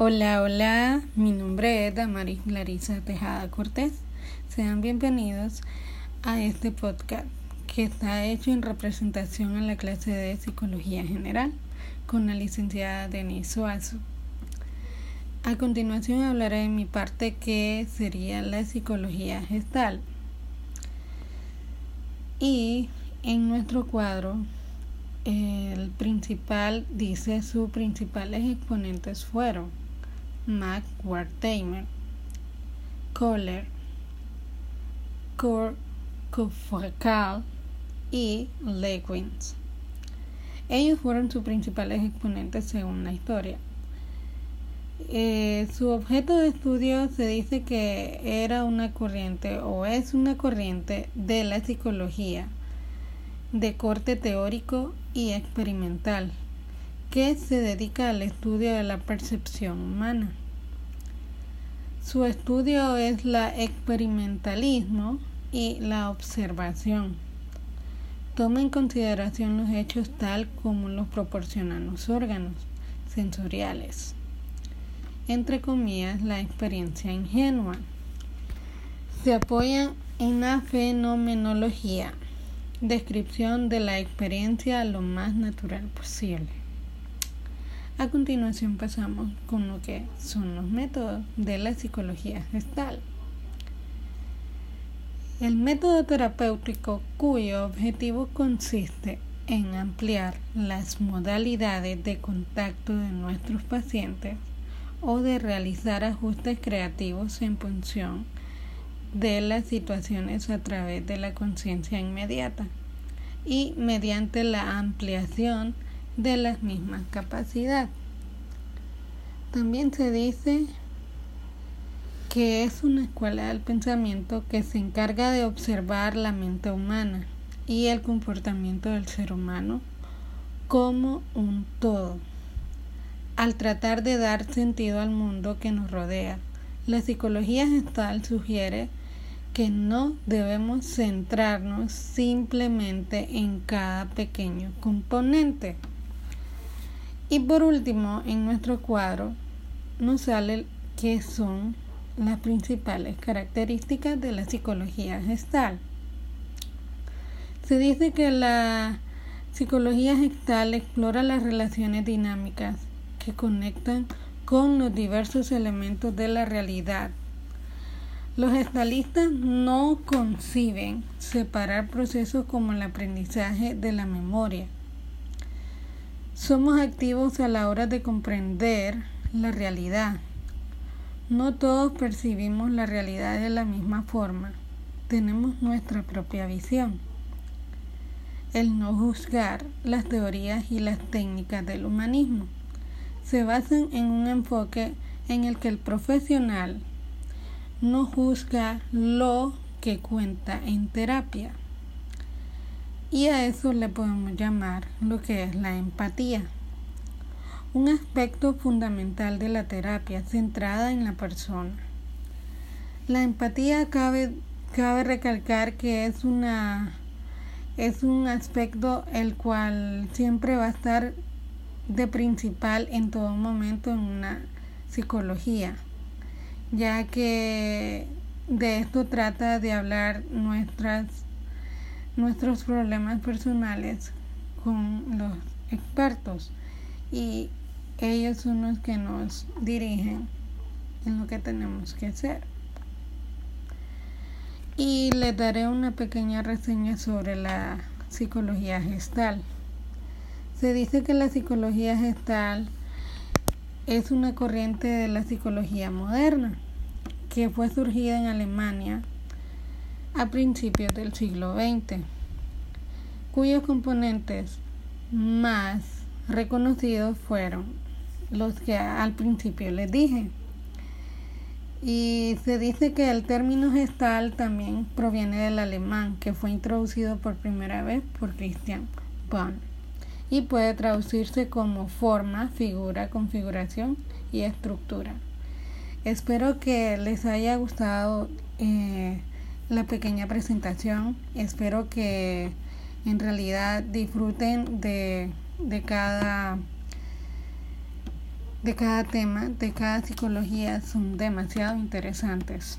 Hola, hola, mi nombre es Damaris Larisa Tejada Cortés. Sean bienvenidos a este podcast que está hecho en representación a la clase de Psicología General con la licenciada Denise Suazo. A continuación hablaré de mi parte que sería la psicología gestal. Y en nuestro cuadro el principal dice sus principales exponentes fueron Mac Kohler, Kurt y Lewins. Ellos fueron sus principales exponentes según la historia. Eh, su objeto de estudio se dice que era una corriente o es una corriente de la psicología de corte teórico y experimental que se dedica al estudio de la percepción humana. Su estudio es la experimentalismo y la observación. Toma en consideración los hechos tal como los proporcionan los órganos sensoriales. Entre comillas, la experiencia ingenua. Se apoya en la fenomenología, descripción de la experiencia lo más natural posible. A continuación pasamos con lo que son los métodos de la psicología gestal. El método terapéutico cuyo objetivo consiste en ampliar las modalidades de contacto de nuestros pacientes o de realizar ajustes creativos en función de las situaciones a través de la conciencia inmediata y mediante la ampliación de las mismas capacidades. También se dice que es una escuela del pensamiento que se encarga de observar la mente humana y el comportamiento del ser humano como un todo. Al tratar de dar sentido al mundo que nos rodea, la psicología gestal sugiere que no debemos centrarnos simplemente en cada pequeño componente. Y por último, en nuestro cuadro nos sale qué son las principales características de la psicología gestal. Se dice que la psicología gestal explora las relaciones dinámicas que conectan con los diversos elementos de la realidad. Los gestalistas no conciben separar procesos como el aprendizaje de la memoria somos activos a la hora de comprender la realidad. No todos percibimos la realidad de la misma forma. Tenemos nuestra propia visión. El no juzgar las teorías y las técnicas del humanismo se basan en un enfoque en el que el profesional no juzga lo que cuenta en terapia. Y a eso le podemos llamar lo que es la empatía. Un aspecto fundamental de la terapia centrada en la persona. La empatía cabe, cabe recalcar que es una es un aspecto el cual siempre va a estar de principal en todo momento en una psicología, ya que de esto trata de hablar nuestras nuestros problemas personales con los expertos y ellos son los que nos dirigen en lo que tenemos que hacer. Y les daré una pequeña reseña sobre la psicología gestal. Se dice que la psicología gestal es una corriente de la psicología moderna que fue surgida en Alemania a principios del siglo XX, cuyos componentes más reconocidos fueron los que al principio les dije. Y se dice que el término gestal también proviene del alemán, que fue introducido por primera vez por Christian Bonn y puede traducirse como forma, figura, configuración y estructura. Espero que les haya gustado eh, la pequeña presentación. Espero que en realidad disfruten de, de cada de cada tema, de cada psicología son demasiado interesantes.